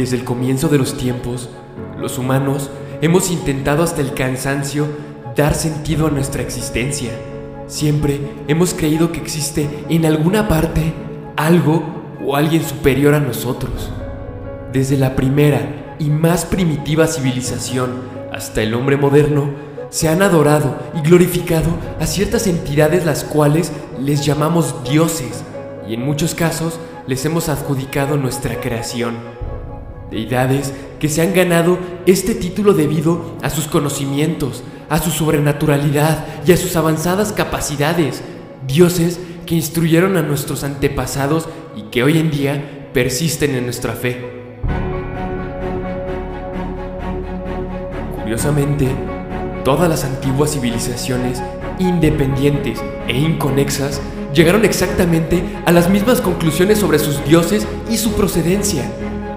Desde el comienzo de los tiempos, los humanos hemos intentado hasta el cansancio dar sentido a nuestra existencia. Siempre hemos creído que existe en alguna parte algo o alguien superior a nosotros. Desde la primera y más primitiva civilización hasta el hombre moderno, se han adorado y glorificado a ciertas entidades las cuales les llamamos dioses y en muchos casos les hemos adjudicado nuestra creación. Deidades que se han ganado este título debido a sus conocimientos, a su sobrenaturalidad y a sus avanzadas capacidades. Dioses que instruyeron a nuestros antepasados y que hoy en día persisten en nuestra fe. Curiosamente, todas las antiguas civilizaciones independientes e inconexas llegaron exactamente a las mismas conclusiones sobre sus dioses y su procedencia,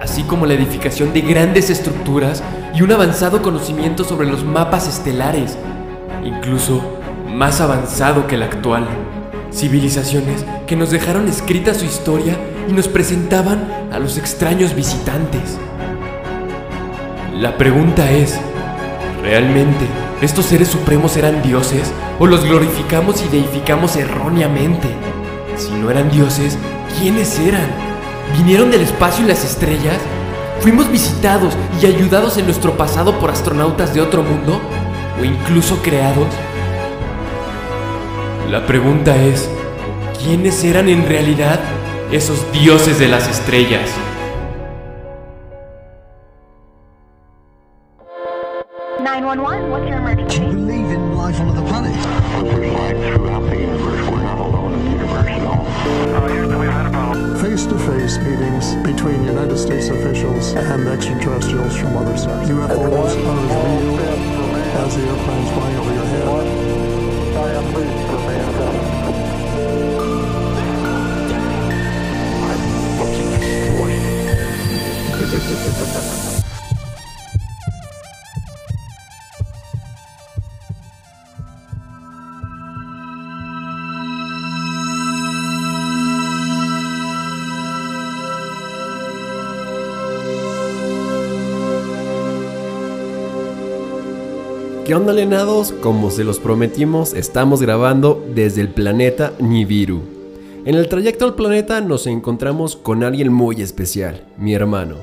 así como la edificación de grandes estructuras y un avanzado conocimiento sobre los mapas estelares, incluso más avanzado que el actual. Civilizaciones que nos dejaron escrita su historia y nos presentaban a los extraños visitantes. La pregunta es, ¿realmente estos seres supremos eran dioses o los glorificamos y deificamos erróneamente? Si no eran dioses, ¿quiénes eran? ¿Vinieron del espacio y las estrellas? ¿Fuimos visitados y ayudados en nuestro pasado por astronautas de otro mundo? ¿O incluso creados? La pregunta es, ¿quiénes eran en realidad esos dioses de las estrellas? Alienados? Como se los prometimos, estamos grabando desde el planeta Nibiru. En el trayecto al planeta nos encontramos con alguien muy especial, mi hermano.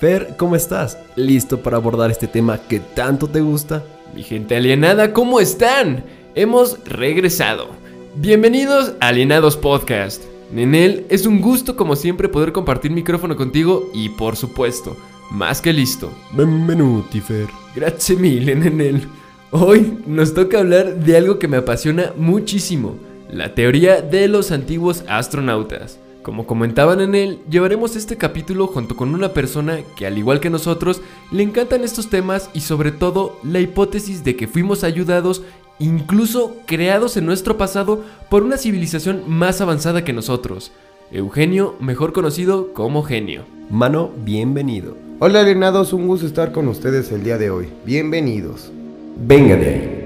Fer, ¿cómo estás? ¿Listo para abordar este tema que tanto te gusta? Mi gente alienada, ¿cómo están? Hemos regresado. Bienvenidos a Alienados Podcast. En él es un gusto como siempre poder compartir micrófono contigo y por supuesto, más que listo. Benvenuti, Fer. Grazie mille, Nenel. Hoy nos toca hablar de algo que me apasiona muchísimo, la teoría de los antiguos astronautas. Como comentaban en él, llevaremos este capítulo junto con una persona que al igual que nosotros le encantan estos temas y sobre todo la hipótesis de que fuimos ayudados, incluso creados en nuestro pasado por una civilización más avanzada que nosotros. Eugenio, mejor conocido como Genio. Mano, bienvenido. Hola alienados, un gusto estar con ustedes el día de hoy. Bienvenidos. Venga de ahí.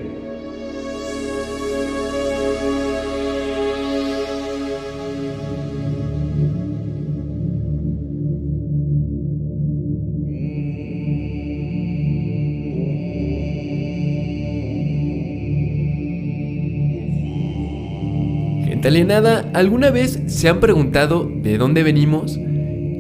Gente alienada, ¿alguna vez se han preguntado de dónde venimos?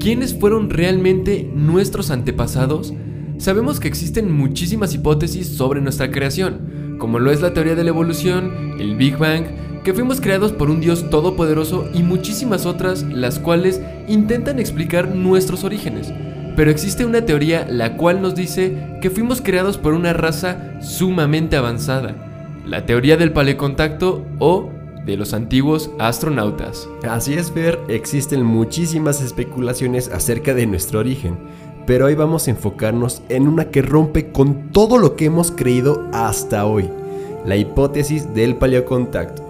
¿Quiénes fueron realmente nuestros antepasados? Sabemos que existen muchísimas hipótesis sobre nuestra creación, como lo es la teoría de la evolución, el Big Bang, que fuimos creados por un Dios todopoderoso y muchísimas otras las cuales intentan explicar nuestros orígenes. Pero existe una teoría la cual nos dice que fuimos creados por una raza sumamente avanzada, la teoría del paleocontacto o de los antiguos astronautas. Así es, Fer, existen muchísimas especulaciones acerca de nuestro origen, pero hoy vamos a enfocarnos en una que rompe con todo lo que hemos creído hasta hoy, la hipótesis del paleocontacto.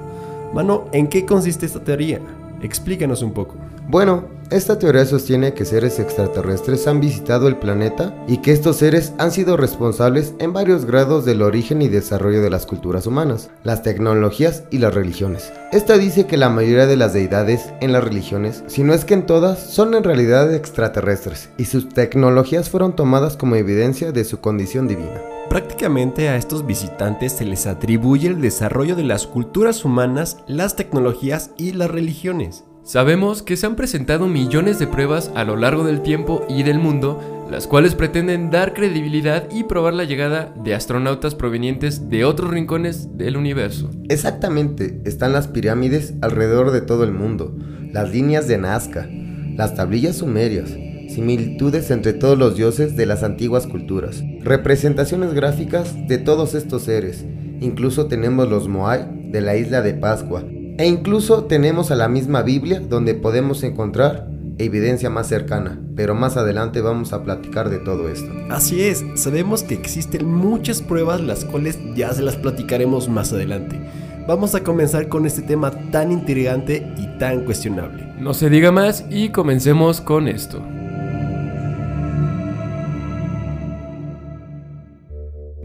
Mano, ¿en qué consiste esta teoría? Explícanos un poco. Bueno, esta teoría sostiene que seres extraterrestres han visitado el planeta y que estos seres han sido responsables en varios grados del origen y desarrollo de las culturas humanas, las tecnologías y las religiones. Esta dice que la mayoría de las deidades en las religiones, si no es que en todas, son en realidad extraterrestres y sus tecnologías fueron tomadas como evidencia de su condición divina. Prácticamente a estos visitantes se les atribuye el desarrollo de las culturas humanas, las tecnologías y las religiones. Sabemos que se han presentado millones de pruebas a lo largo del tiempo y del mundo, las cuales pretenden dar credibilidad y probar la llegada de astronautas provenientes de otros rincones del universo. Exactamente, están las pirámides alrededor de todo el mundo, las líneas de Nazca, las tablillas sumerias, similitudes entre todos los dioses de las antiguas culturas, representaciones gráficas de todos estos seres, incluso tenemos los Moai de la isla de Pascua, e incluso tenemos a la misma Biblia donde podemos encontrar evidencia más cercana, pero más adelante vamos a platicar de todo esto. Así es, sabemos que existen muchas pruebas las cuales ya se las platicaremos más adelante. Vamos a comenzar con este tema tan intrigante y tan cuestionable. No se diga más y comencemos con esto.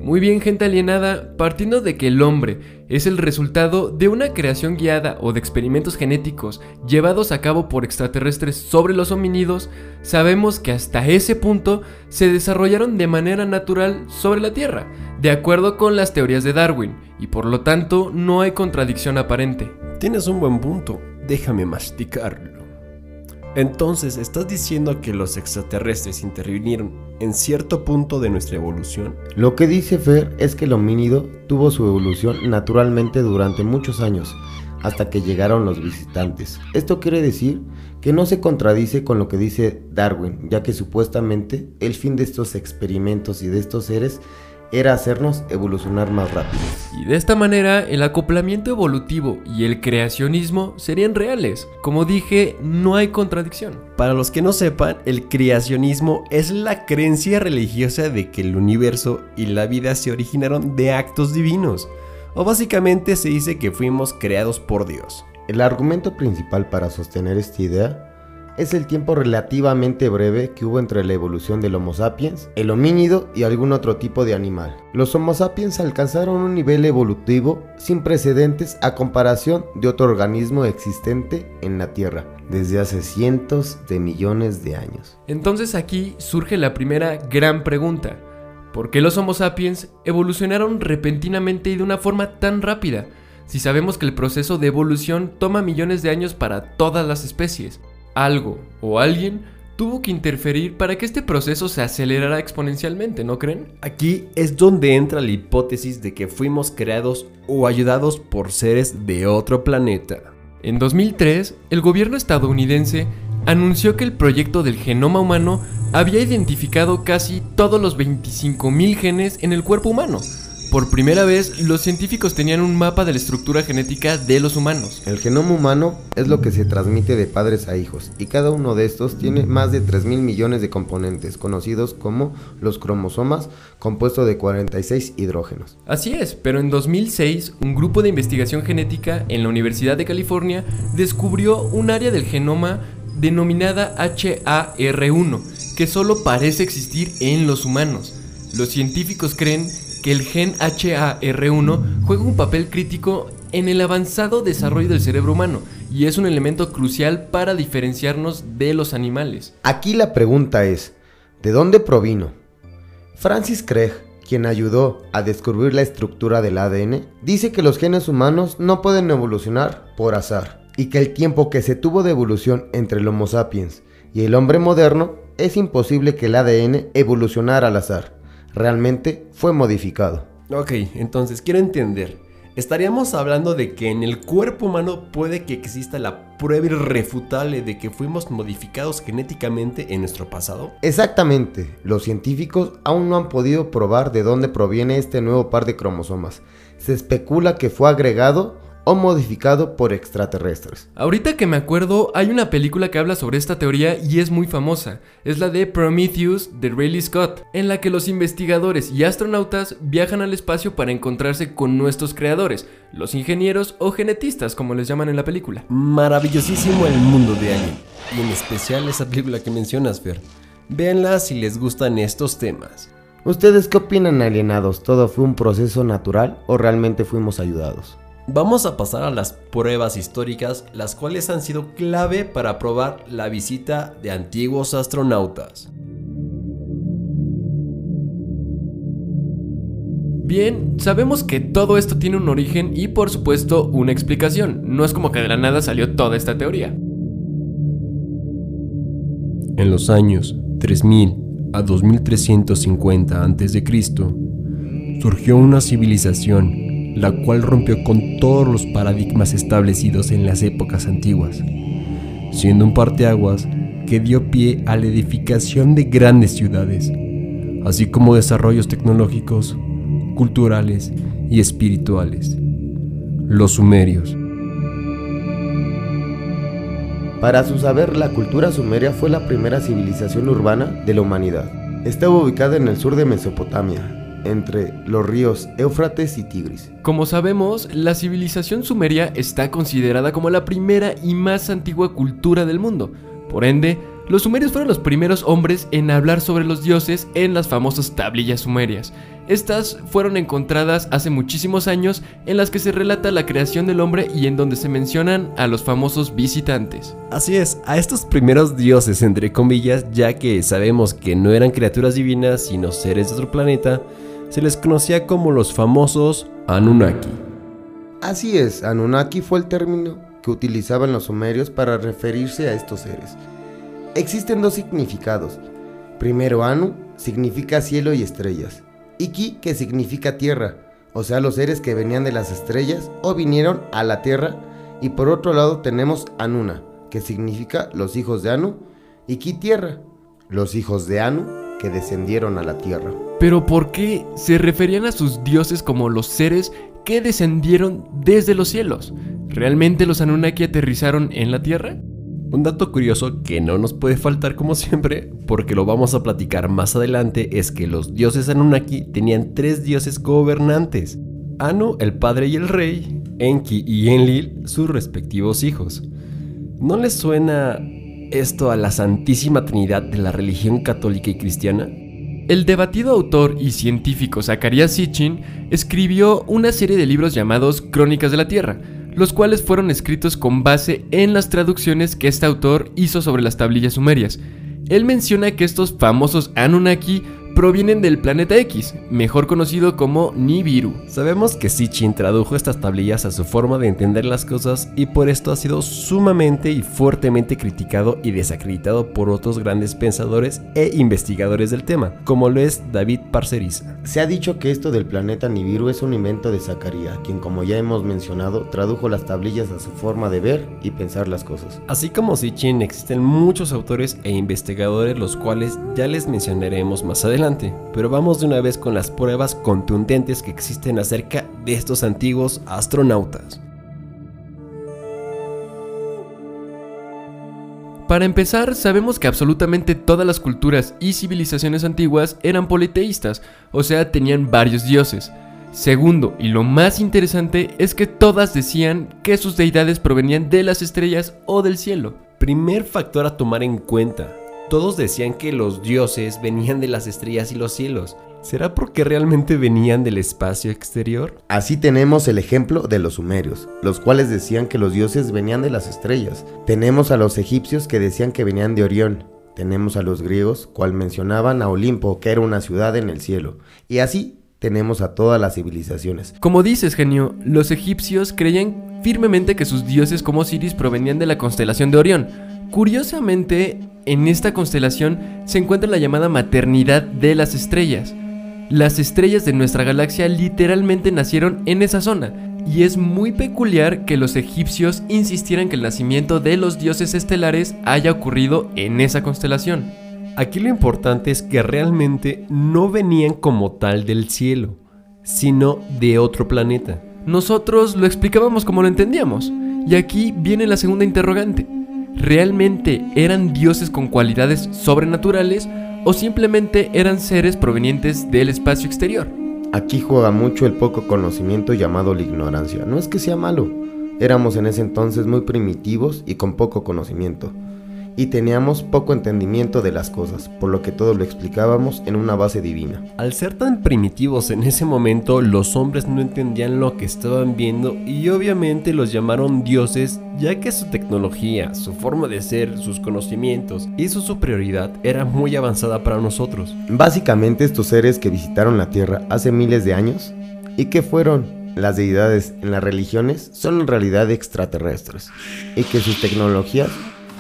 Muy bien gente alienada, partiendo de que el hombre es el resultado de una creación guiada o de experimentos genéticos llevados a cabo por extraterrestres sobre los homínidos, sabemos que hasta ese punto se desarrollaron de manera natural sobre la Tierra, de acuerdo con las teorías de Darwin, y por lo tanto no hay contradicción aparente. Tienes un buen punto, déjame masticarlo. Entonces, ¿estás diciendo que los extraterrestres intervinieron en cierto punto de nuestra evolución? Lo que dice Fer es que el homínido tuvo su evolución naturalmente durante muchos años, hasta que llegaron los visitantes. Esto quiere decir que no se contradice con lo que dice Darwin, ya que supuestamente el fin de estos experimentos y de estos seres era hacernos evolucionar más rápido. Y de esta manera el acoplamiento evolutivo y el creacionismo serían reales. Como dije, no hay contradicción. Para los que no sepan, el creacionismo es la creencia religiosa de que el universo y la vida se originaron de actos divinos. O básicamente se dice que fuimos creados por Dios. El argumento principal para sostener esta idea es el tiempo relativamente breve que hubo entre la evolución del Homo sapiens, el homínido y algún otro tipo de animal. Los Homo sapiens alcanzaron un nivel evolutivo sin precedentes a comparación de otro organismo existente en la Tierra desde hace cientos de millones de años. Entonces aquí surge la primera gran pregunta. ¿Por qué los Homo sapiens evolucionaron repentinamente y de una forma tan rápida? Si sabemos que el proceso de evolución toma millones de años para todas las especies algo o alguien tuvo que interferir para que este proceso se acelerara exponencialmente, ¿no creen? Aquí es donde entra la hipótesis de que fuimos creados o ayudados por seres de otro planeta. En 2003, el gobierno estadounidense anunció que el proyecto del genoma humano había identificado casi todos los 25.000 genes en el cuerpo humano, por primera vez, los científicos tenían un mapa de la estructura genética de los humanos. El genoma humano es lo que se transmite de padres a hijos y cada uno de estos tiene más de 3 mil millones de componentes, conocidos como los cromosomas, compuesto de 46 hidrógenos. Así es, pero en 2006 un grupo de investigación genética en la Universidad de California descubrió un área del genoma denominada HAR1, que solo parece existir en los humanos. Los científicos creen que el gen HAR1 juega un papel crítico en el avanzado desarrollo del cerebro humano y es un elemento crucial para diferenciarnos de los animales. Aquí la pregunta es, ¿de dónde provino? Francis Craig, quien ayudó a descubrir la estructura del ADN, dice que los genes humanos no pueden evolucionar por azar y que el tiempo que se tuvo de evolución entre el Homo sapiens y el hombre moderno es imposible que el ADN evolucionara al azar realmente fue modificado. Ok, entonces quiero entender. ¿Estaríamos hablando de que en el cuerpo humano puede que exista la prueba irrefutable de que fuimos modificados genéticamente en nuestro pasado? Exactamente. Los científicos aún no han podido probar de dónde proviene este nuevo par de cromosomas. Se especula que fue agregado o modificado por extraterrestres. Ahorita que me acuerdo, hay una película que habla sobre esta teoría y es muy famosa. Es la de Prometheus de Rayleigh Scott, en la que los investigadores y astronautas viajan al espacio para encontrarse con nuestros creadores, los ingenieros o genetistas, como les llaman en la película. Maravillosísimo el mundo de Alien, y en especial esa película que mencionas, Fer. Véanla si les gustan estos temas. ¿Ustedes qué opinan alienados? ¿Todo fue un proceso natural o realmente fuimos ayudados? Vamos a pasar a las pruebas históricas, las cuales han sido clave para probar la visita de antiguos astronautas. Bien, sabemos que todo esto tiene un origen y por supuesto una explicación. No es como que de la nada salió toda esta teoría. En los años 3000 a 2350 a.C., surgió una civilización la cual rompió con todos los paradigmas establecidos en las épocas antiguas, siendo un parteaguas que dio pie a la edificación de grandes ciudades, así como desarrollos tecnológicos, culturales y espirituales. Los sumerios. Para su saber, la cultura sumeria fue la primera civilización urbana de la humanidad. Estaba ubicada en el sur de Mesopotamia, entre los ríos Éufrates y Tigris. Como sabemos, la civilización sumeria está considerada como la primera y más antigua cultura del mundo. Por ende, los sumerios fueron los primeros hombres en hablar sobre los dioses en las famosas tablillas sumerias. Estas fueron encontradas hace muchísimos años en las que se relata la creación del hombre y en donde se mencionan a los famosos visitantes. Así es, a estos primeros dioses entre comillas, ya que sabemos que no eran criaturas divinas sino seres de otro planeta, se les conocía como los famosos Anunnaki. Así es, Anunnaki fue el término que utilizaban los sumerios para referirse a estos seres. Existen dos significados. Primero, Anu significa cielo y estrellas. Y Ki, que significa tierra, o sea, los seres que venían de las estrellas o vinieron a la tierra. Y por otro lado tenemos Anuna, que significa los hijos de Anu, y Ki tierra, los hijos de Anu que descendieron a la tierra. Pero ¿por qué se referían a sus dioses como los seres que descendieron desde los cielos? ¿Realmente los Anunnaki aterrizaron en la Tierra? Un dato curioso que no nos puede faltar como siempre, porque lo vamos a platicar más adelante, es que los dioses Anunnaki tenían tres dioses gobernantes. Anu, el padre y el rey, Enki y Enlil, sus respectivos hijos. ¿No les suena esto a la Santísima Trinidad de la religión católica y cristiana? El debatido autor y científico Zacarías Sitchin escribió una serie de libros llamados Crónicas de la Tierra, los cuales fueron escritos con base en las traducciones que este autor hizo sobre las tablillas sumerias. Él menciona que estos famosos Anunnaki provienen del planeta X, mejor conocido como Nibiru. Sabemos que Sitchin tradujo estas tablillas a su forma de entender las cosas y por esto ha sido sumamente y fuertemente criticado y desacreditado por otros grandes pensadores e investigadores del tema, como lo es David Parceriza. Se ha dicho que esto del planeta Nibiru es un invento de Zacarías, quien como ya hemos mencionado, tradujo las tablillas a su forma de ver y pensar las cosas. Así como Sitchin, existen muchos autores e investigadores los cuales ya les mencionaremos más adelante pero vamos de una vez con las pruebas contundentes que existen acerca de estos antiguos astronautas. Para empezar, sabemos que absolutamente todas las culturas y civilizaciones antiguas eran politeístas, o sea, tenían varios dioses. Segundo, y lo más interesante, es que todas decían que sus deidades provenían de las estrellas o del cielo. Primer factor a tomar en cuenta, todos decían que los dioses venían de las estrellas y los cielos. ¿Será porque realmente venían del espacio exterior? Así tenemos el ejemplo de los sumerios, los cuales decían que los dioses venían de las estrellas. Tenemos a los egipcios que decían que venían de Orión. Tenemos a los griegos, cual mencionaban a Olimpo, que era una ciudad en el cielo. Y así tenemos a todas las civilizaciones. Como dices, genio, los egipcios creían firmemente que sus dioses como Osiris provenían de la constelación de Orión. Curiosamente, en esta constelación se encuentra la llamada maternidad de las estrellas. Las estrellas de nuestra galaxia literalmente nacieron en esa zona, y es muy peculiar que los egipcios insistieran que el nacimiento de los dioses estelares haya ocurrido en esa constelación. Aquí lo importante es que realmente no venían como tal del cielo, sino de otro planeta. Nosotros lo explicábamos como lo entendíamos. Y aquí viene la segunda interrogante. ¿Realmente eran dioses con cualidades sobrenaturales o simplemente eran seres provenientes del espacio exterior? Aquí juega mucho el poco conocimiento llamado la ignorancia. No es que sea malo, éramos en ese entonces muy primitivos y con poco conocimiento. Y teníamos poco entendimiento de las cosas, por lo que todo lo explicábamos en una base divina. Al ser tan primitivos en ese momento, los hombres no entendían lo que estaban viendo y obviamente los llamaron dioses, ya que su tecnología, su forma de ser, sus conocimientos y su superioridad era muy avanzada para nosotros. Básicamente estos seres que visitaron la Tierra hace miles de años y que fueron las deidades en las religiones son en realidad extraterrestres y que sus tecnologías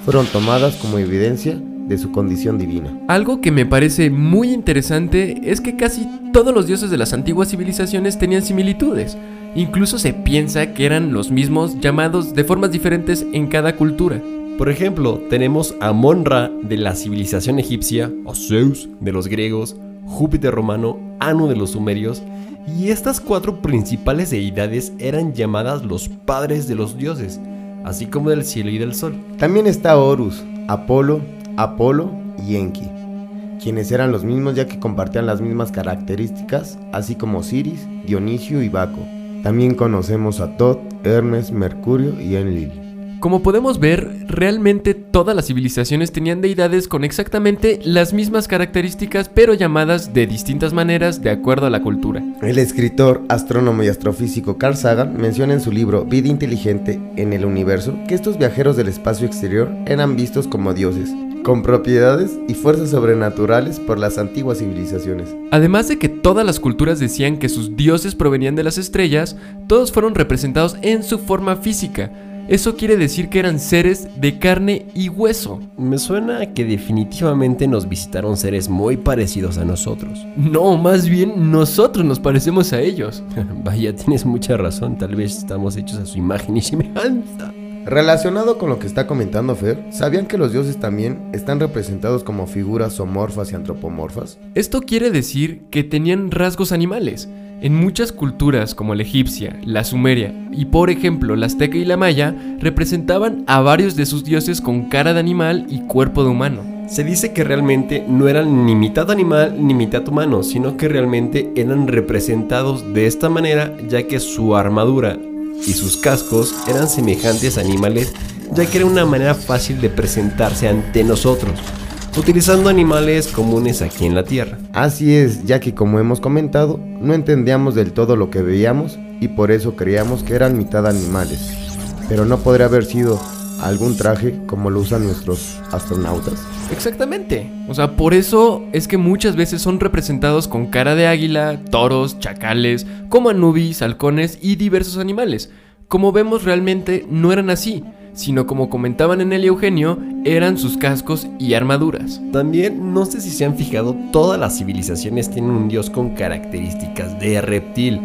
fueron tomadas como evidencia de su condición divina. Algo que me parece muy interesante es que casi todos los dioses de las antiguas civilizaciones tenían similitudes. Incluso se piensa que eran los mismos llamados de formas diferentes en cada cultura. Por ejemplo, tenemos a Monra de la civilización egipcia, a Zeus de los griegos, Júpiter romano, Anu de los sumerios, y estas cuatro principales deidades eran llamadas los padres de los dioses, así como del cielo y del sol. También está Horus, Apolo, Apolo y Enki, quienes eran los mismos ya que compartían las mismas características, así como Osiris, Dionisio y Baco. También conocemos a Thoth, Hermes, Mercurio y Enlil. Como podemos ver, realmente todas las civilizaciones tenían deidades con exactamente las mismas características, pero llamadas de distintas maneras de acuerdo a la cultura. El escritor, astrónomo y astrofísico Carl Sagan menciona en su libro Vida inteligente en el universo que estos viajeros del espacio exterior eran vistos como dioses, con propiedades y fuerzas sobrenaturales por las antiguas civilizaciones. Además de que todas las culturas decían que sus dioses provenían de las estrellas, todos fueron representados en su forma física. Eso quiere decir que eran seres de carne y hueso. Me suena a que definitivamente nos visitaron seres muy parecidos a nosotros. No, más bien nosotros nos parecemos a ellos. Vaya, tienes mucha razón, tal vez estamos hechos a su imagen y semejanza. Relacionado con lo que está comentando Fer, ¿sabían que los dioses también están representados como figuras zoomorfas y antropomorfas? Esto quiere decir que tenían rasgos animales. En muchas culturas como la egipcia, la sumeria y por ejemplo la azteca y la maya representaban a varios de sus dioses con cara de animal y cuerpo de humano. Se dice que realmente no eran ni mitad animal ni mitad humano, sino que realmente eran representados de esta manera ya que su armadura y sus cascos eran semejantes a animales ya que era una manera fácil de presentarse ante nosotros, utilizando animales comunes aquí en la Tierra. Así es, ya que como hemos comentado, no entendíamos del todo lo que veíamos y por eso creíamos que eran mitad animales. Pero no podría haber sido algún traje como lo usan nuestros astronautas. Exactamente. O sea, por eso es que muchas veces son representados con cara de águila, toros, chacales, como anubis, halcones y diversos animales. Como vemos realmente no eran así, sino como comentaban en el Eugenio, eran sus cascos y armaduras. También, no sé si se han fijado, todas las civilizaciones tienen un dios con características de reptil.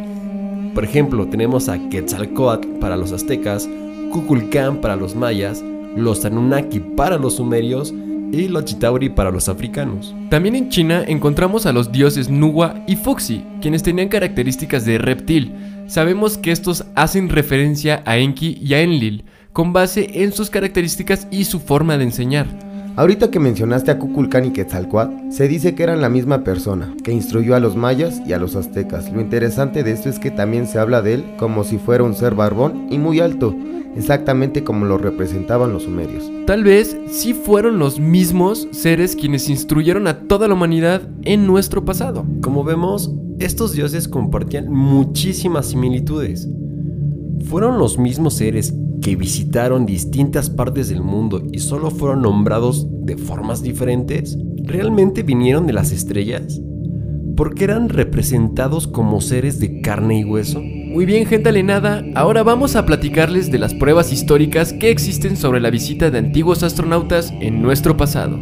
Por ejemplo, tenemos a Quetzalcoatl para los aztecas, Kukulcán para los mayas, los Anunnaki para los sumerios y los Chitauri para los africanos. También en China encontramos a los dioses Nuwa y Fuxi, quienes tenían características de reptil. Sabemos que estos hacen referencia a Enki y a Enlil, con base en sus características y su forma de enseñar. Ahorita que mencionaste a Kukulcán y Quetzalcoatl, se dice que eran la misma persona, que instruyó a los mayas y a los aztecas. Lo interesante de esto es que también se habla de él como si fuera un ser barbón y muy alto, exactamente como lo representaban los sumerios. Tal vez sí fueron los mismos seres quienes instruyeron a toda la humanidad en nuestro pasado. Como vemos, estos dioses compartían muchísimas similitudes. Fueron los mismos seres visitaron distintas partes del mundo y solo fueron nombrados de formas diferentes. ¿Realmente vinieron de las estrellas? ¿Por qué eran representados como seres de carne y hueso? Muy bien, gente alienada, ahora vamos a platicarles de las pruebas históricas que existen sobre la visita de antiguos astronautas en nuestro pasado.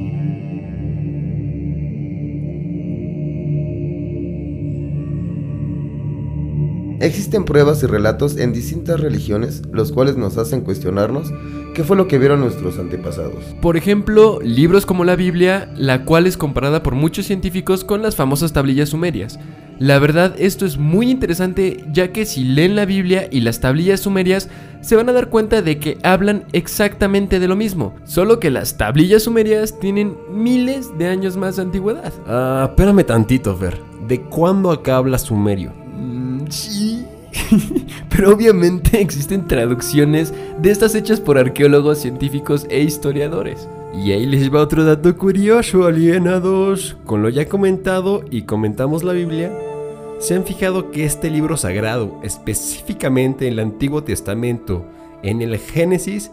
Existen pruebas y relatos en distintas religiones, los cuales nos hacen cuestionarnos qué fue lo que vieron nuestros antepasados. Por ejemplo, libros como la Biblia, la cual es comparada por muchos científicos con las famosas tablillas sumerias. La verdad, esto es muy interesante ya que si leen la Biblia y las tablillas sumerias, se van a dar cuenta de que hablan exactamente de lo mismo, solo que las tablillas sumerias tienen miles de años más de antigüedad. Ah, espérame tantito, Fer. ¿De cuándo acá habla sumerio? Sí. Pero obviamente existen traducciones de estas hechas por arqueólogos, científicos e historiadores. Y ahí les va otro dato curioso, alienados. Con lo ya comentado y comentamos la Biblia, ¿se han fijado que este libro sagrado, específicamente en el Antiguo Testamento, en el Génesis,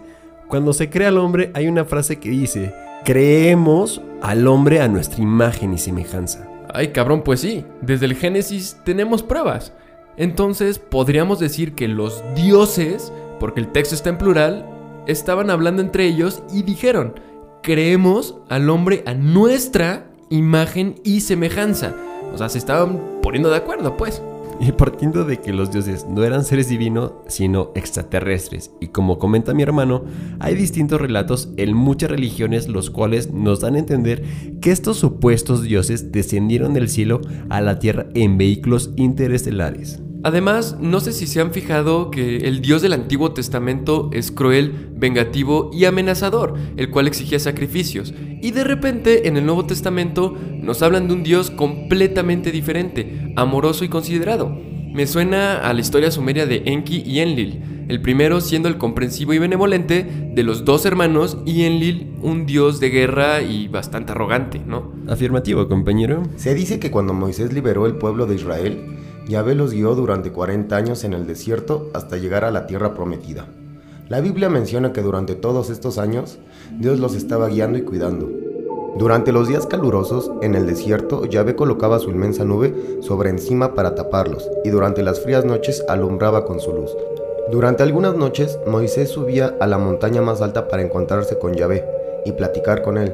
cuando se crea al hombre hay una frase que dice, creemos al hombre a nuestra imagen y semejanza? Ay, cabrón, pues sí, desde el Génesis tenemos pruebas. Entonces podríamos decir que los dioses, porque el texto está en plural, estaban hablando entre ellos y dijeron, creemos al hombre a nuestra imagen y semejanza. O sea, se estaban poniendo de acuerdo, pues. Y partiendo de que los dioses no eran seres divinos, sino extraterrestres, y como comenta mi hermano, hay distintos relatos en muchas religiones los cuales nos dan a entender que estos supuestos dioses descendieron del cielo a la tierra en vehículos interestelares. Además, no sé si se han fijado que el Dios del Antiguo Testamento es cruel, vengativo y amenazador, el cual exigía sacrificios. Y de repente, en el Nuevo Testamento, nos hablan de un Dios completamente diferente, amoroso y considerado. Me suena a la historia sumeria de Enki y Enlil, el primero siendo el comprensivo y benevolente de los dos hermanos y Enlil un dios de guerra y bastante arrogante, ¿no? Afirmativo, compañero. Se dice que cuando Moisés liberó el pueblo de Israel, Yahvé los guió durante 40 años en el desierto hasta llegar a la tierra prometida. La Biblia menciona que durante todos estos años Dios los estaba guiando y cuidando. Durante los días calurosos, en el desierto, Yahvé colocaba su inmensa nube sobre encima para taparlos, y durante las frías noches alumbraba con su luz. Durante algunas noches, Moisés subía a la montaña más alta para encontrarse con Yahvé y platicar con él.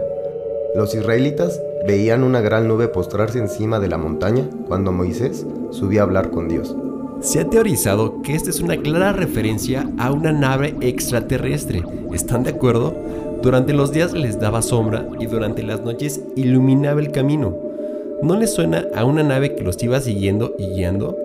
Los israelitas veían una gran nube postrarse encima de la montaña cuando Moisés subía a hablar con Dios. Se ha teorizado que esta es una clara referencia a una nave extraterrestre. ¿Están de acuerdo? Durante los días les daba sombra y durante las noches iluminaba el camino. ¿No les suena a una nave que los iba siguiendo y guiando?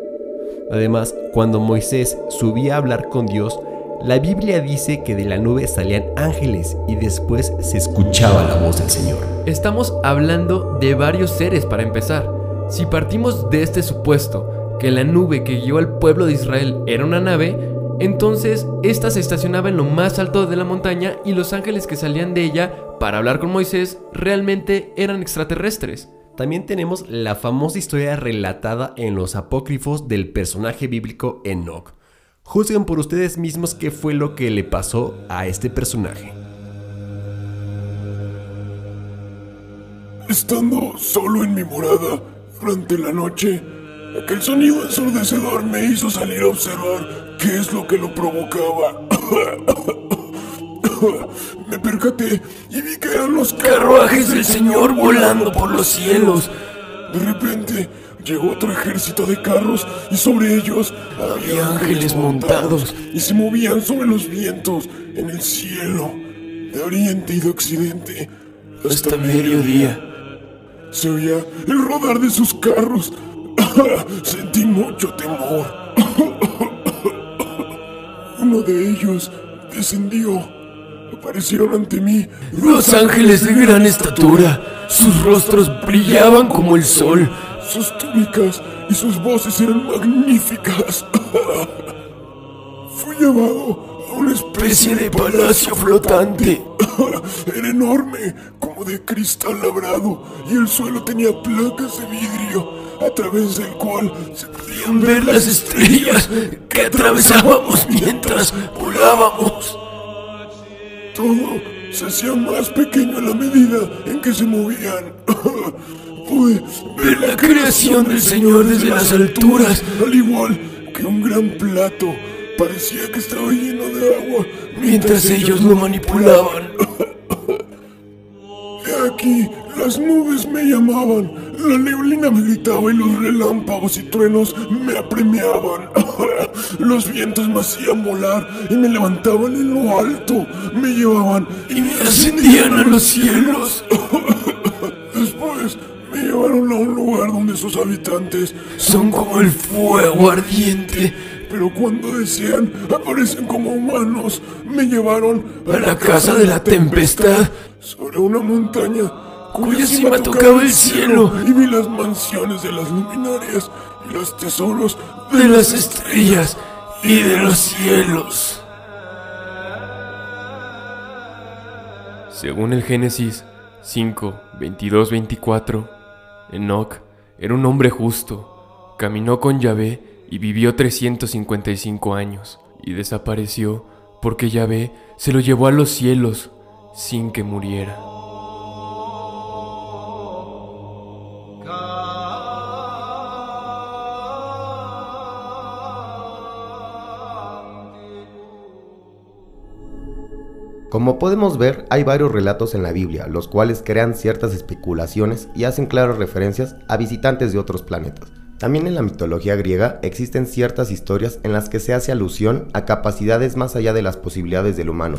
Además, cuando Moisés subía a hablar con Dios, la Biblia dice que de la nube salían ángeles y después se escuchaba la voz del Señor. Estamos hablando de varios seres para empezar. Si partimos de este supuesto, que la nube que guió al pueblo de Israel era una nave, entonces ésta se estacionaba en lo más alto de la montaña y los ángeles que salían de ella para hablar con Moisés realmente eran extraterrestres. También tenemos la famosa historia relatada en los apócrifos del personaje bíblico Enoch. Juzguen por ustedes mismos qué fue lo que le pasó a este personaje. Estando solo en mi morada durante la noche, aquel sonido ensordecedor me hizo salir a observar qué es lo que lo provocaba. me percaté y vi que eran los carruajes del Señor volando por los cielos. De repente llegó otro ejército de carros y sobre ellos había ángeles montados y se movían sobre los vientos en el cielo, de oriente y de occidente, hasta mediodía. Se oía el rodar de sus carros. Sentí mucho temor. Uno de ellos descendió. Aparecieron ante mí dos ángeles de gran estatura. Sus rostros brillaban como el sol. Sus túnicas y sus voces eran magníficas. Fui llevado a una especie de palacio flotante. Era enorme, como de cristal labrado, y el suelo tenía placas de vidrio, a través del cual se podían ver las estrellas que atravesábamos mientras volábamos. Todo se hacía más pequeño a la medida en que se movían. Ver la creación del Señor desde las alturas, al igual que un gran plato. Parecía que estaba lleno de agua mientras ellos lo manipulaban. He aquí, las nubes me llamaban, la neblina me gritaba y los relámpagos y truenos me apremiaban. Los vientos me hacían volar y me levantaban en lo alto, me llevaban y me ascendían a los cielos. Después me llevaron llevaron a un lugar donde sus habitantes son como el fuego ardiente. Pero cuando desean, aparecen como humanos. Me llevaron a la casa de la tempestad sobre una montaña cuya cima tocaba el cielo y vi las mansiones de las luminarias y los tesoros de las estrellas y de los cielos. Según el Génesis 5, 22, 24, Enoch era un hombre justo, caminó con Yahvé y vivió 355 años, y desapareció porque Yahvé se lo llevó a los cielos sin que muriera. Como podemos ver, hay varios relatos en la Biblia, los cuales crean ciertas especulaciones y hacen claras referencias a visitantes de otros planetas. También en la mitología griega existen ciertas historias en las que se hace alusión a capacidades más allá de las posibilidades del humano,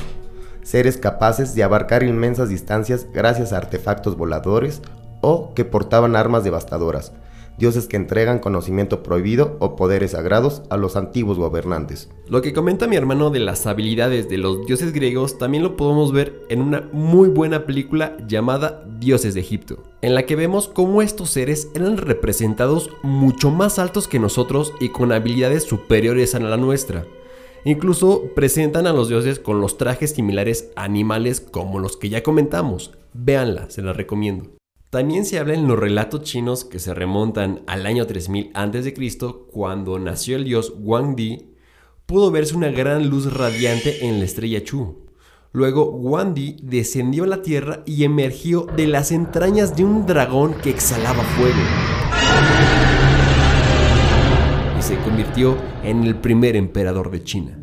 seres capaces de abarcar inmensas distancias gracias a artefactos voladores o que portaban armas devastadoras, dioses que entregan conocimiento prohibido o poderes sagrados a los antiguos gobernantes. Lo que comenta mi hermano de las habilidades de los dioses griegos también lo podemos ver en una muy buena película llamada Dioses de Egipto, en la que vemos cómo estos seres eran representados mucho más altos que nosotros y con habilidades superiores a la nuestra. Incluso presentan a los dioses con los trajes similares a animales como los que ya comentamos. Véanla, se la recomiendo. También se habla en los relatos chinos que se remontan al año 3000 a.C., cuando nació el dios Wang Di, pudo verse una gran luz radiante en la estrella Chu. Luego Wang Di descendió a la tierra y emergió de las entrañas de un dragón que exhalaba fuego. Y se convirtió en el primer emperador de China.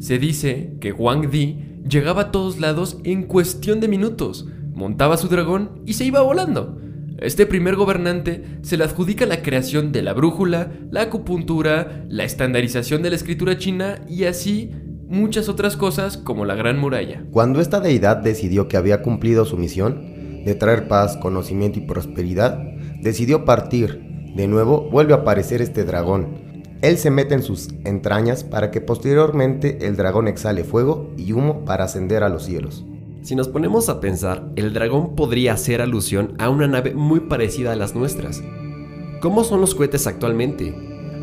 Se dice que Wang Di llegaba a todos lados en cuestión de minutos, montaba su dragón y se iba volando. Este primer gobernante se le adjudica la creación de la brújula, la acupuntura, la estandarización de la escritura china y así muchas otras cosas como la Gran Muralla. Cuando esta deidad decidió que había cumplido su misión de traer paz, conocimiento y prosperidad, decidió partir. De nuevo vuelve a aparecer este dragón. Él se mete en sus entrañas para que posteriormente el dragón exhale fuego y humo para ascender a los cielos. Si nos ponemos a pensar, el dragón podría hacer alusión a una nave muy parecida a las nuestras. ¿Cómo son los cohetes actualmente?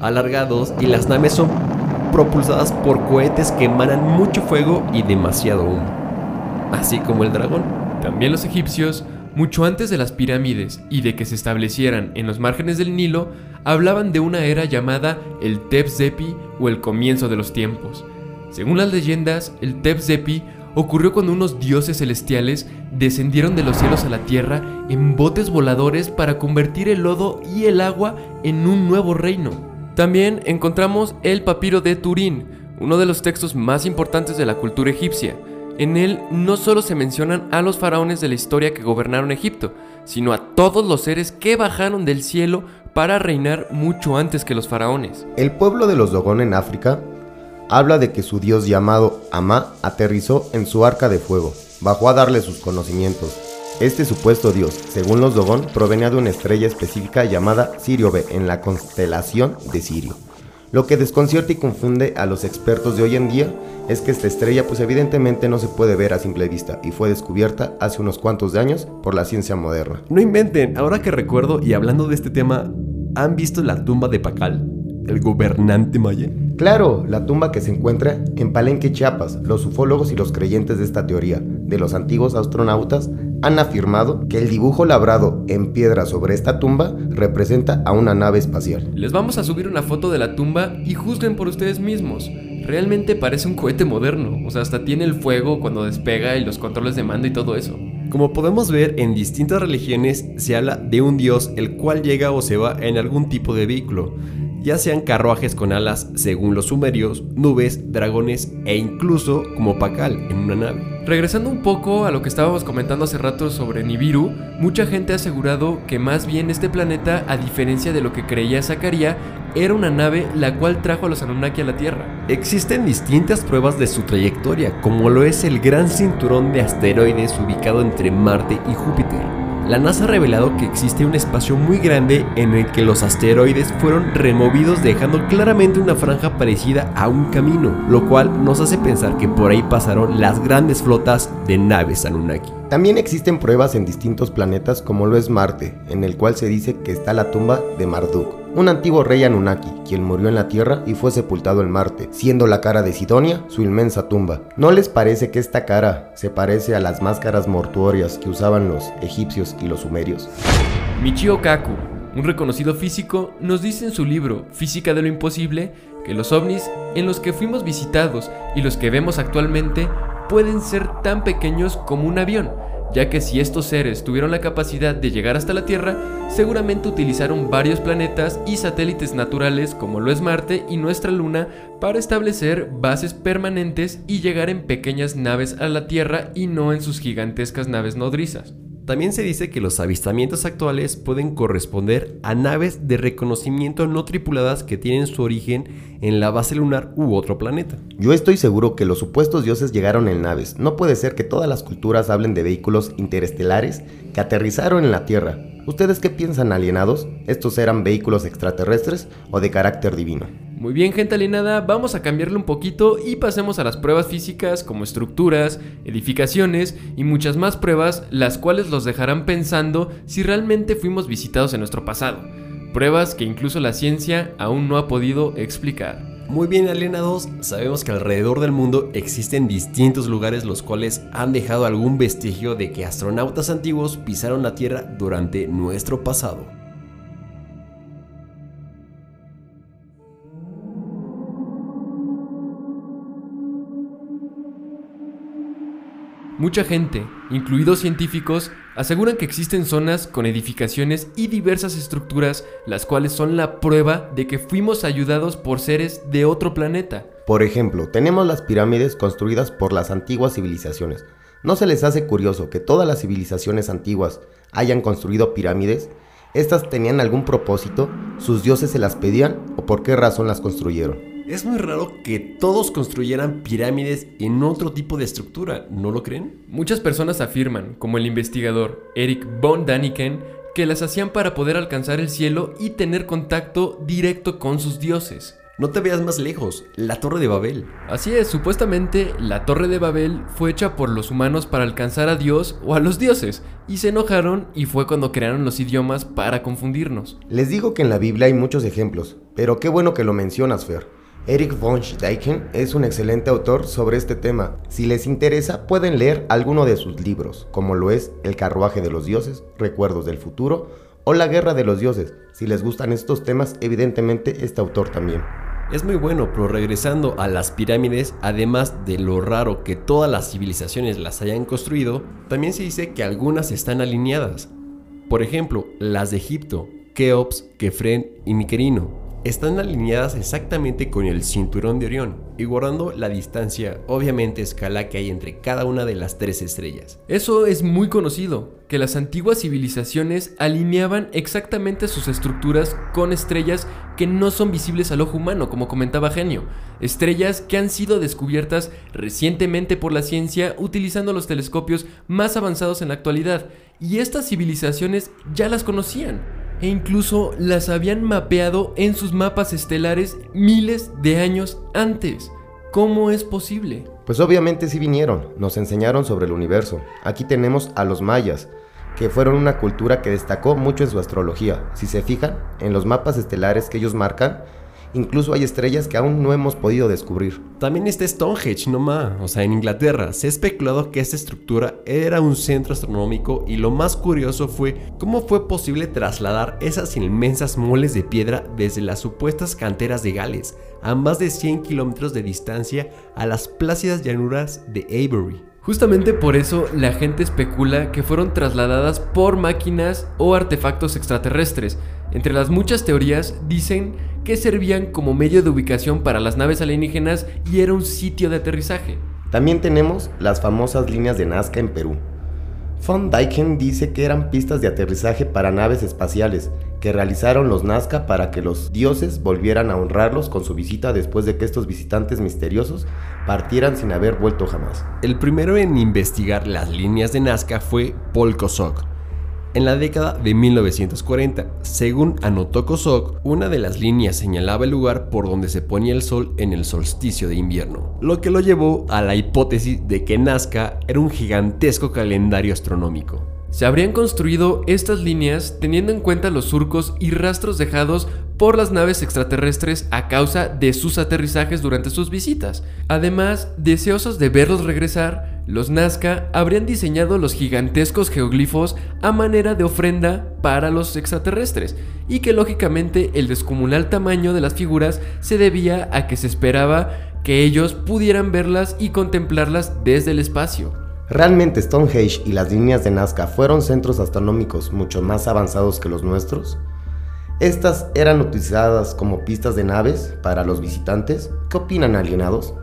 Alargados y las naves son propulsadas por cohetes que emanan mucho fuego y demasiado humo. Así como el dragón. También los egipcios, mucho antes de las pirámides y de que se establecieran en los márgenes del Nilo, hablaban de una era llamada el Tep-Zepi o el comienzo de los tiempos. Según las leyendas, el Tep-Zepi ocurrió cuando unos dioses celestiales descendieron de los cielos a la tierra en botes voladores para convertir el lodo y el agua en un nuevo reino. También encontramos el papiro de Turín, uno de los textos más importantes de la cultura egipcia. En él no solo se mencionan a los faraones de la historia que gobernaron Egipto, sino a todos los seres que bajaron del cielo para reinar mucho antes que los faraones. El pueblo de los Dogon en África habla de que su dios llamado Amá aterrizó en su arca de fuego, bajó a darle sus conocimientos. Este supuesto dios, según los Dogon, provenía de una estrella específica llamada Sirio B en la constelación de Sirio. Lo que desconcierta y confunde a los expertos de hoy en día es que esta estrella pues evidentemente no se puede ver a simple vista y fue descubierta hace unos cuantos años por la ciencia moderna. No inventen, ahora que recuerdo y hablando de este tema, ¿han visto la tumba de Pacal, el gobernante maya? Claro, la tumba que se encuentra en Palenque, Chiapas, los ufólogos y los creyentes de esta teoría de los antiguos astronautas han afirmado que el dibujo labrado en piedra sobre esta tumba representa a una nave espacial. Les vamos a subir una foto de la tumba y juzguen por ustedes mismos. Realmente parece un cohete moderno, o sea, hasta tiene el fuego cuando despega y los controles de mando y todo eso. Como podemos ver en distintas religiones se habla de un dios el cual llega o se va en algún tipo de vehículo, ya sean carruajes con alas según los sumerios, nubes, dragones e incluso como Pacal en una nave. Regresando un poco a lo que estábamos comentando hace rato sobre Nibiru, mucha gente ha asegurado que más bien este planeta, a diferencia de lo que creía Zacarías, era una nave la cual trajo a los Anunnaki a la Tierra. Existen distintas pruebas de su trayectoria, como lo es el gran cinturón de asteroides ubicado entre Marte y Júpiter. La NASA ha revelado que existe un espacio muy grande en el que los asteroides fueron removidos dejando claramente una franja parecida a un camino, lo cual nos hace pensar que por ahí pasaron las grandes flotas de naves Anunnaki. También existen pruebas en distintos planetas como lo es Marte, en el cual se dice que está la tumba de Marduk, un antiguo rey Anunnaki, quien murió en la Tierra y fue sepultado en Marte, siendo la cara de Sidonia su inmensa tumba. ¿No les parece que esta cara se parece a las máscaras mortuorias que usaban los egipcios y los sumerios? Michio Kaku, un reconocido físico, nos dice en su libro Física de lo Imposible que los ovnis en los que fuimos visitados y los que vemos actualmente pueden ser tan pequeños como un avión, ya que si estos seres tuvieron la capacidad de llegar hasta la Tierra, seguramente utilizaron varios planetas y satélites naturales como lo es Marte y nuestra Luna para establecer bases permanentes y llegar en pequeñas naves a la Tierra y no en sus gigantescas naves nodrizas. También se dice que los avistamientos actuales pueden corresponder a naves de reconocimiento no tripuladas que tienen su origen en la base lunar u otro planeta. Yo estoy seguro que los supuestos dioses llegaron en naves. No puede ser que todas las culturas hablen de vehículos interestelares que aterrizaron en la Tierra. ¿Ustedes qué piensan alienados? ¿Estos eran vehículos extraterrestres o de carácter divino? Muy bien, gente alienada, vamos a cambiarle un poquito y pasemos a las pruebas físicas como estructuras, edificaciones y muchas más pruebas, las cuales los dejarán pensando si realmente fuimos visitados en nuestro pasado. Pruebas que incluso la ciencia aún no ha podido explicar. Muy bien alienados, sabemos que alrededor del mundo existen distintos lugares los cuales han dejado algún vestigio de que astronautas antiguos pisaron la Tierra durante nuestro pasado. Mucha gente, incluidos científicos, aseguran que existen zonas con edificaciones y diversas estructuras, las cuales son la prueba de que fuimos ayudados por seres de otro planeta. Por ejemplo, tenemos las pirámides construidas por las antiguas civilizaciones. ¿No se les hace curioso que todas las civilizaciones antiguas hayan construido pirámides? ¿Estas tenían algún propósito? ¿Sus dioses se las pedían? ¿O por qué razón las construyeron? Es muy raro que todos construyeran pirámides en otro tipo de estructura, ¿no lo creen? Muchas personas afirman, como el investigador Eric von Daniken, que las hacían para poder alcanzar el cielo y tener contacto directo con sus dioses. No te veas más lejos, la Torre de Babel. Así es, supuestamente la Torre de Babel fue hecha por los humanos para alcanzar a Dios o a los dioses, y se enojaron y fue cuando crearon los idiomas para confundirnos. Les digo que en la Biblia hay muchos ejemplos, pero qué bueno que lo mencionas, Fer. Eric von Deichen es un excelente autor sobre este tema. Si les interesa, pueden leer alguno de sus libros, como lo es El carruaje de los dioses, Recuerdos del futuro o La guerra de los dioses. Si les gustan estos temas, evidentemente este autor también. Es muy bueno, pero regresando a las pirámides, además de lo raro que todas las civilizaciones las hayan construido, también se dice que algunas están alineadas. Por ejemplo, las de Egipto, Keops, Kefren y Miquerino, están alineadas exactamente con el cinturón de Orión y guardando la distancia, obviamente escala que hay entre cada una de las tres estrellas. Eso es muy conocido, que las antiguas civilizaciones alineaban exactamente sus estructuras con estrellas que no son visibles al ojo humano, como comentaba Genio, estrellas que han sido descubiertas recientemente por la ciencia utilizando los telescopios más avanzados en la actualidad, y estas civilizaciones ya las conocían e incluso las habían mapeado en sus mapas estelares miles de años antes. ¿Cómo es posible? Pues obviamente sí vinieron, nos enseñaron sobre el universo. Aquí tenemos a los mayas, que fueron una cultura que destacó mucho en su astrología. Si se fijan, en los mapas estelares que ellos marcan, Incluso hay estrellas que aún no hemos podido descubrir. También está Stonehenge, no más. O sea, en Inglaterra se ha especulado que esta estructura era un centro astronómico y lo más curioso fue cómo fue posible trasladar esas inmensas moles de piedra desde las supuestas canteras de Gales a más de 100 kilómetros de distancia a las plácidas llanuras de Avery. Justamente por eso la gente especula que fueron trasladadas por máquinas o artefactos extraterrestres. Entre las muchas teorías dicen que servían como medio de ubicación para las naves alienígenas y era un sitio de aterrizaje. También tenemos las famosas líneas de Nazca en Perú. Von Deichen dice que eran pistas de aterrizaje para naves espaciales que realizaron los Nazca para que los dioses volvieran a honrarlos con su visita después de que estos visitantes misteriosos partieran sin haber vuelto jamás. El primero en investigar las líneas de Nazca fue Paul Kosok, en la década de 1940. Según anotó Kosok, una de las líneas señalaba el lugar por donde se ponía el sol en el solsticio de invierno, lo que lo llevó a la hipótesis de que Nazca era un gigantesco calendario astronómico. Se habrían construido estas líneas teniendo en cuenta los surcos y rastros dejados por las naves extraterrestres a causa de sus aterrizajes durante sus visitas. Además, deseosos de verlos regresar, los Nazca habrían diseñado los gigantescos geoglifos a manera de ofrenda para los extraterrestres, y que lógicamente el descomunal tamaño de las figuras se debía a que se esperaba que ellos pudieran verlas y contemplarlas desde el espacio. ¿Realmente Stonehenge y las líneas de Nazca fueron centros astronómicos mucho más avanzados que los nuestros? Estas eran utilizadas como pistas de naves para los visitantes. ¿Qué opinan alienados?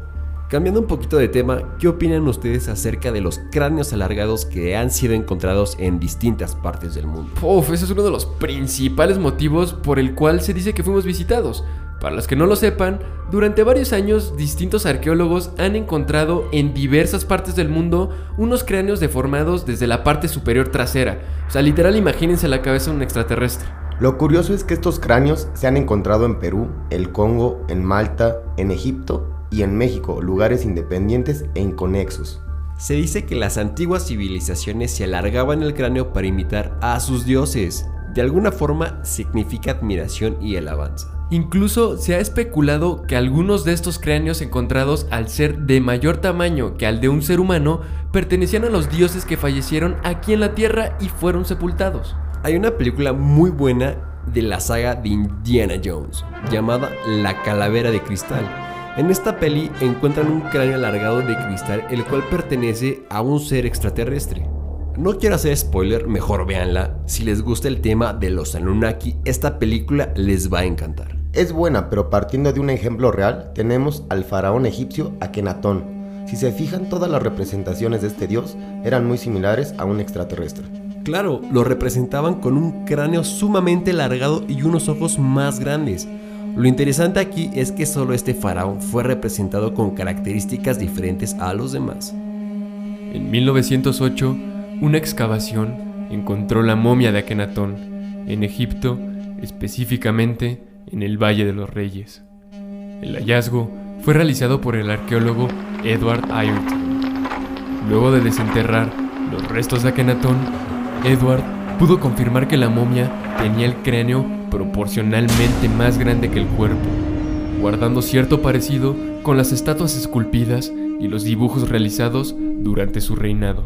Cambiando un poquito de tema, ¿qué opinan ustedes acerca de los cráneos alargados que han sido encontrados en distintas partes del mundo? Uf, ese es uno de los principales motivos por el cual se dice que fuimos visitados. Para los que no lo sepan, durante varios años distintos arqueólogos han encontrado en diversas partes del mundo unos cráneos deformados desde la parte superior trasera. O sea, literal imagínense la cabeza de un extraterrestre. Lo curioso es que estos cráneos se han encontrado en Perú, el Congo, en Malta, en Egipto y en México, lugares independientes e inconexos. Se dice que las antiguas civilizaciones se alargaban el cráneo para imitar a sus dioses. De alguna forma significa admiración y alabanza. Incluso se ha especulado que algunos de estos cráneos encontrados, al ser de mayor tamaño que al de un ser humano, pertenecían a los dioses que fallecieron aquí en la Tierra y fueron sepultados. Hay una película muy buena de la saga de Indiana Jones, llamada La Calavera de Cristal. En esta peli encuentran un cráneo alargado de cristal el cual pertenece a un ser extraterrestre. No quiero hacer spoiler, mejor véanla. Si les gusta el tema de los Anunnaki, esta película les va a encantar. Es buena, pero partiendo de un ejemplo real, tenemos al faraón egipcio Akenatón. Si se fijan, todas las representaciones de este dios eran muy similares a un extraterrestre. Claro, lo representaban con un cráneo sumamente alargado y unos ojos más grandes. Lo interesante aquí es que solo este faraón fue representado con características diferentes a los demás. En 1908, una excavación encontró la momia de Akenatón en Egipto, específicamente en el Valle de los Reyes. El hallazgo fue realizado por el arqueólogo Edward Ayrton. Luego de desenterrar los restos de Akenatón, Edward pudo confirmar que la momia tenía el cráneo proporcionalmente más grande que el cuerpo, guardando cierto parecido con las estatuas esculpidas y los dibujos realizados durante su reinado.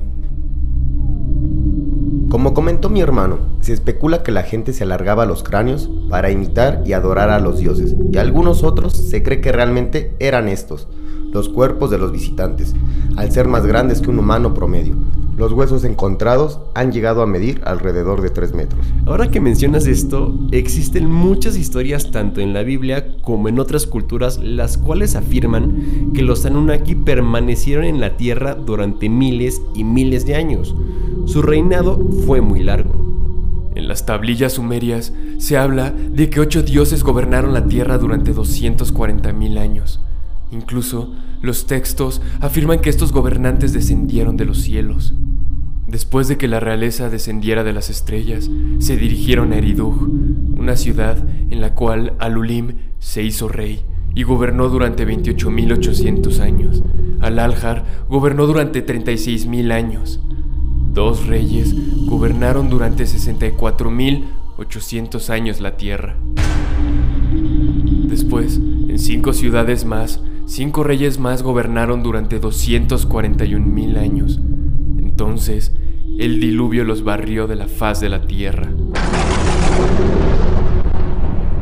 Como comentó mi hermano, se especula que la gente se alargaba los cráneos para imitar y adorar a los dioses, y algunos otros se cree que realmente eran estos, los cuerpos de los visitantes, al ser más grandes que un humano promedio. Los huesos encontrados han llegado a medir alrededor de 3 metros. Ahora que mencionas esto, existen muchas historias tanto en la Biblia como en otras culturas las cuales afirman que los Anunnaki permanecieron en la Tierra durante miles y miles de años. Su reinado fue muy largo. En las tablillas sumerias se habla de que ocho dioses gobernaron la Tierra durante 240.000 años. Incluso los textos afirman que estos gobernantes descendieron de los cielos. Después de que la realeza descendiera de las estrellas, se dirigieron a Eriduj, una ciudad en la cual Alulim se hizo rey y gobernó durante 28.800 años. Al-Aljar gobernó durante 36.000 años. Dos reyes gobernaron durante 64.800 años la tierra. Después, en cinco ciudades más, cinco reyes más gobernaron durante 241.000 años. Entonces, el diluvio los barrió de la faz de la tierra.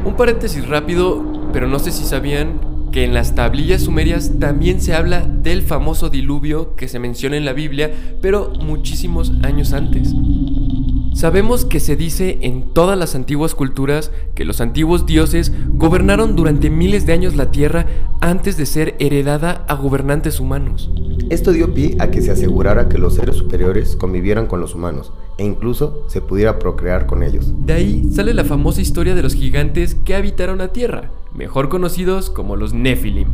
Un paréntesis rápido, pero no sé si sabían que en las tablillas sumerias también se habla del famoso diluvio que se menciona en la Biblia, pero muchísimos años antes. Sabemos que se dice en todas las antiguas culturas que los antiguos dioses gobernaron durante miles de años la tierra antes de ser heredada a gobernantes humanos. Esto dio pie a que se asegurara que los seres superiores convivieran con los humanos e incluso se pudiera procrear con ellos. De ahí sale la famosa historia de los gigantes que habitaron la tierra, mejor conocidos como los Nephilim.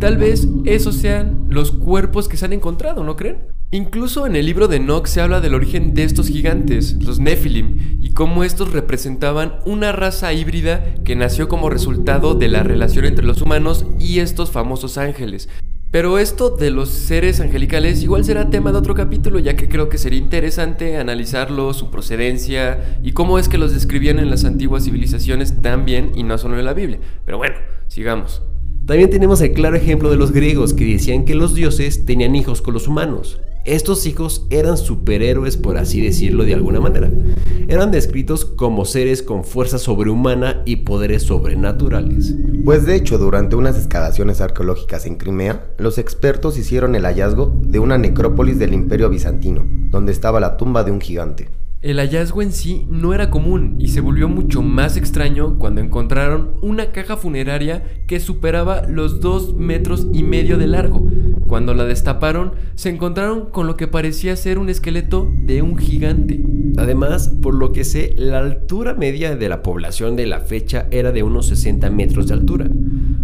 Tal vez esos sean los cuerpos que se han encontrado, ¿no creen? Incluso en el libro de Enoch se habla del origen de estos gigantes, los Nephilim, y cómo estos representaban una raza híbrida que nació como resultado de la relación entre los humanos y estos famosos ángeles. Pero esto de los seres angelicales igual será tema de otro capítulo, ya que creo que sería interesante analizarlo, su procedencia y cómo es que los describían en las antiguas civilizaciones tan bien y no solo en la Biblia. Pero bueno, sigamos. También tenemos el claro ejemplo de los griegos que decían que los dioses tenían hijos con los humanos. Estos hijos eran superhéroes, por así decirlo de alguna manera. Eran descritos como seres con fuerza sobrehumana y poderes sobrenaturales. Pues de hecho, durante unas excavaciones arqueológicas en Crimea, los expertos hicieron el hallazgo de una necrópolis del Imperio Bizantino, donde estaba la tumba de un gigante. El hallazgo en sí no era común y se volvió mucho más extraño cuando encontraron una caja funeraria que superaba los dos metros y medio de largo. Cuando la destaparon, se encontraron con lo que parecía ser un esqueleto de un gigante. Además, por lo que sé, la altura media de la población de la fecha era de unos 60 metros de altura,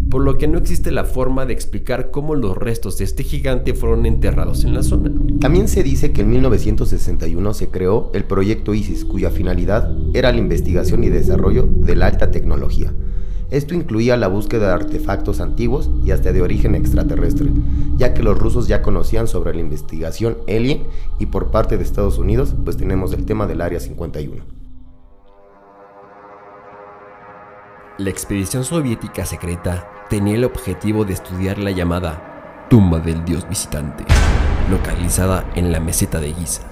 por lo que no existe la forma de explicar cómo los restos de este gigante fueron enterrados en la zona. También se dice que en 1961 se creó el proyecto ISIS, cuya finalidad era la investigación y desarrollo de la alta tecnología. Esto incluía la búsqueda de artefactos antiguos y hasta de origen extraterrestre, ya que los rusos ya conocían sobre la investigación alien y por parte de Estados Unidos pues tenemos el tema del Área 51. La expedición soviética secreta tenía el objetivo de estudiar la llamada tumba del dios visitante, localizada en la meseta de Giza.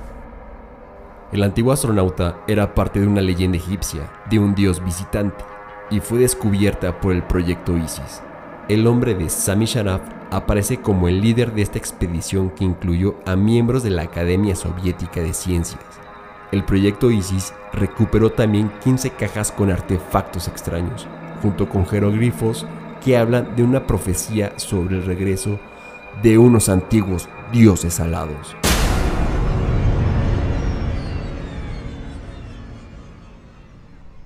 El antiguo astronauta era parte de una leyenda egipcia de un dios visitante y fue descubierta por el proyecto ISIS. El nombre de Sami Sharaf aparece como el líder de esta expedición que incluyó a miembros de la Academia Soviética de Ciencias. El proyecto ISIS recuperó también 15 cajas con artefactos extraños, junto con jeroglifos que hablan de una profecía sobre el regreso de unos antiguos dioses alados.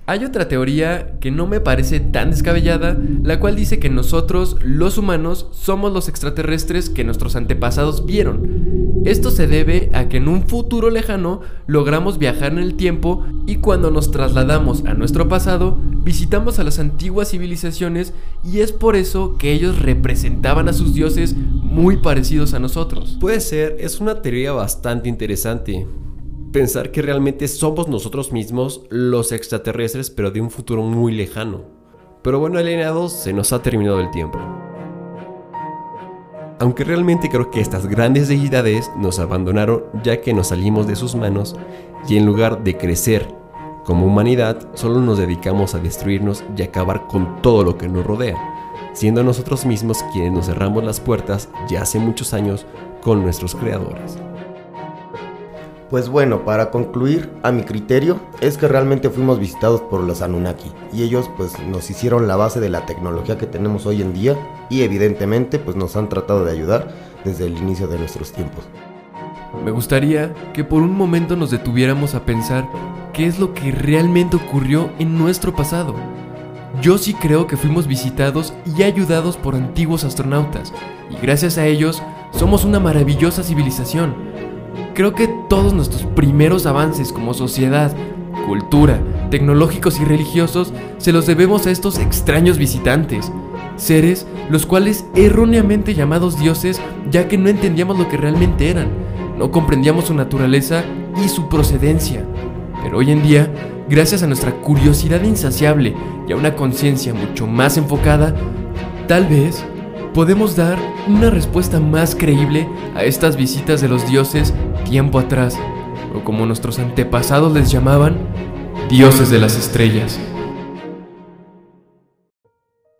Hay otra teoría que no me parece tan descabellada, la cual dice que nosotros, los humanos, somos los extraterrestres que nuestros antepasados vieron. Esto se debe a que en un futuro lejano logramos viajar en el tiempo y cuando nos trasladamos a nuestro pasado, visitamos a las antiguas civilizaciones y es por eso que ellos representaban a sus dioses muy parecidos a nosotros. Puede ser, es una teoría bastante interesante. Pensar que realmente somos nosotros mismos los extraterrestres, pero de un futuro muy lejano. Pero bueno, alienados, se nos ha terminado el tiempo. Aunque realmente creo que estas grandes deidades nos abandonaron ya que nos salimos de sus manos y en lugar de crecer como humanidad, solo nos dedicamos a destruirnos y acabar con todo lo que nos rodea, siendo nosotros mismos quienes nos cerramos las puertas ya hace muchos años con nuestros creadores. Pues bueno, para concluir, a mi criterio, es que realmente fuimos visitados por los Anunnaki y ellos pues nos hicieron la base de la tecnología que tenemos hoy en día y evidentemente pues nos han tratado de ayudar desde el inicio de nuestros tiempos. Me gustaría que por un momento nos detuviéramos a pensar qué es lo que realmente ocurrió en nuestro pasado. Yo sí creo que fuimos visitados y ayudados por antiguos astronautas, y gracias a ellos somos una maravillosa civilización. Creo que todos nuestros primeros avances como sociedad, cultura, tecnológicos y religiosos se los debemos a estos extraños visitantes, seres los cuales erróneamente llamados dioses ya que no entendíamos lo que realmente eran, no comprendíamos su naturaleza y su procedencia. Pero hoy en día, gracias a nuestra curiosidad insaciable y a una conciencia mucho más enfocada, tal vez podemos dar una respuesta más creíble a estas visitas de los dioses tiempo atrás, o como nuestros antepasados les llamaban, dioses de las estrellas.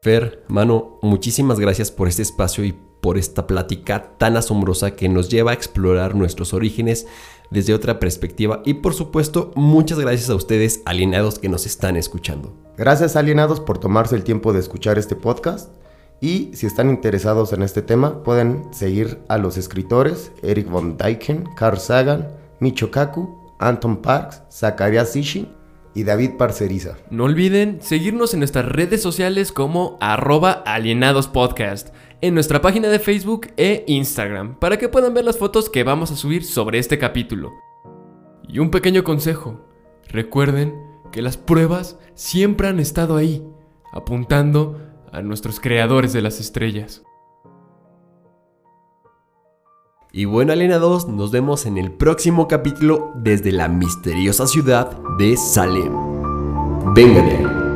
Fer, mano, muchísimas gracias por este espacio y por esta plática tan asombrosa que nos lleva a explorar nuestros orígenes desde otra perspectiva y por supuesto muchas gracias a ustedes alienados que nos están escuchando. Gracias alienados por tomarse el tiempo de escuchar este podcast y si están interesados en este tema pueden seguir a los escritores Eric von Dyken, Carl Sagan, Micho Kaku, Anton Parks, Zacharias Sitchin y David Parceriza. No olviden seguirnos en nuestras redes sociales como arroba alienadospodcast en nuestra página de Facebook e Instagram para que puedan ver las fotos que vamos a subir sobre este capítulo. Y un pequeño consejo, recuerden que las pruebas siempre han estado ahí, apuntando a nuestros creadores de las estrellas. Y bueno, alienados, nos vemos en el próximo capítulo desde la misteriosa ciudad de Salem. Ahí.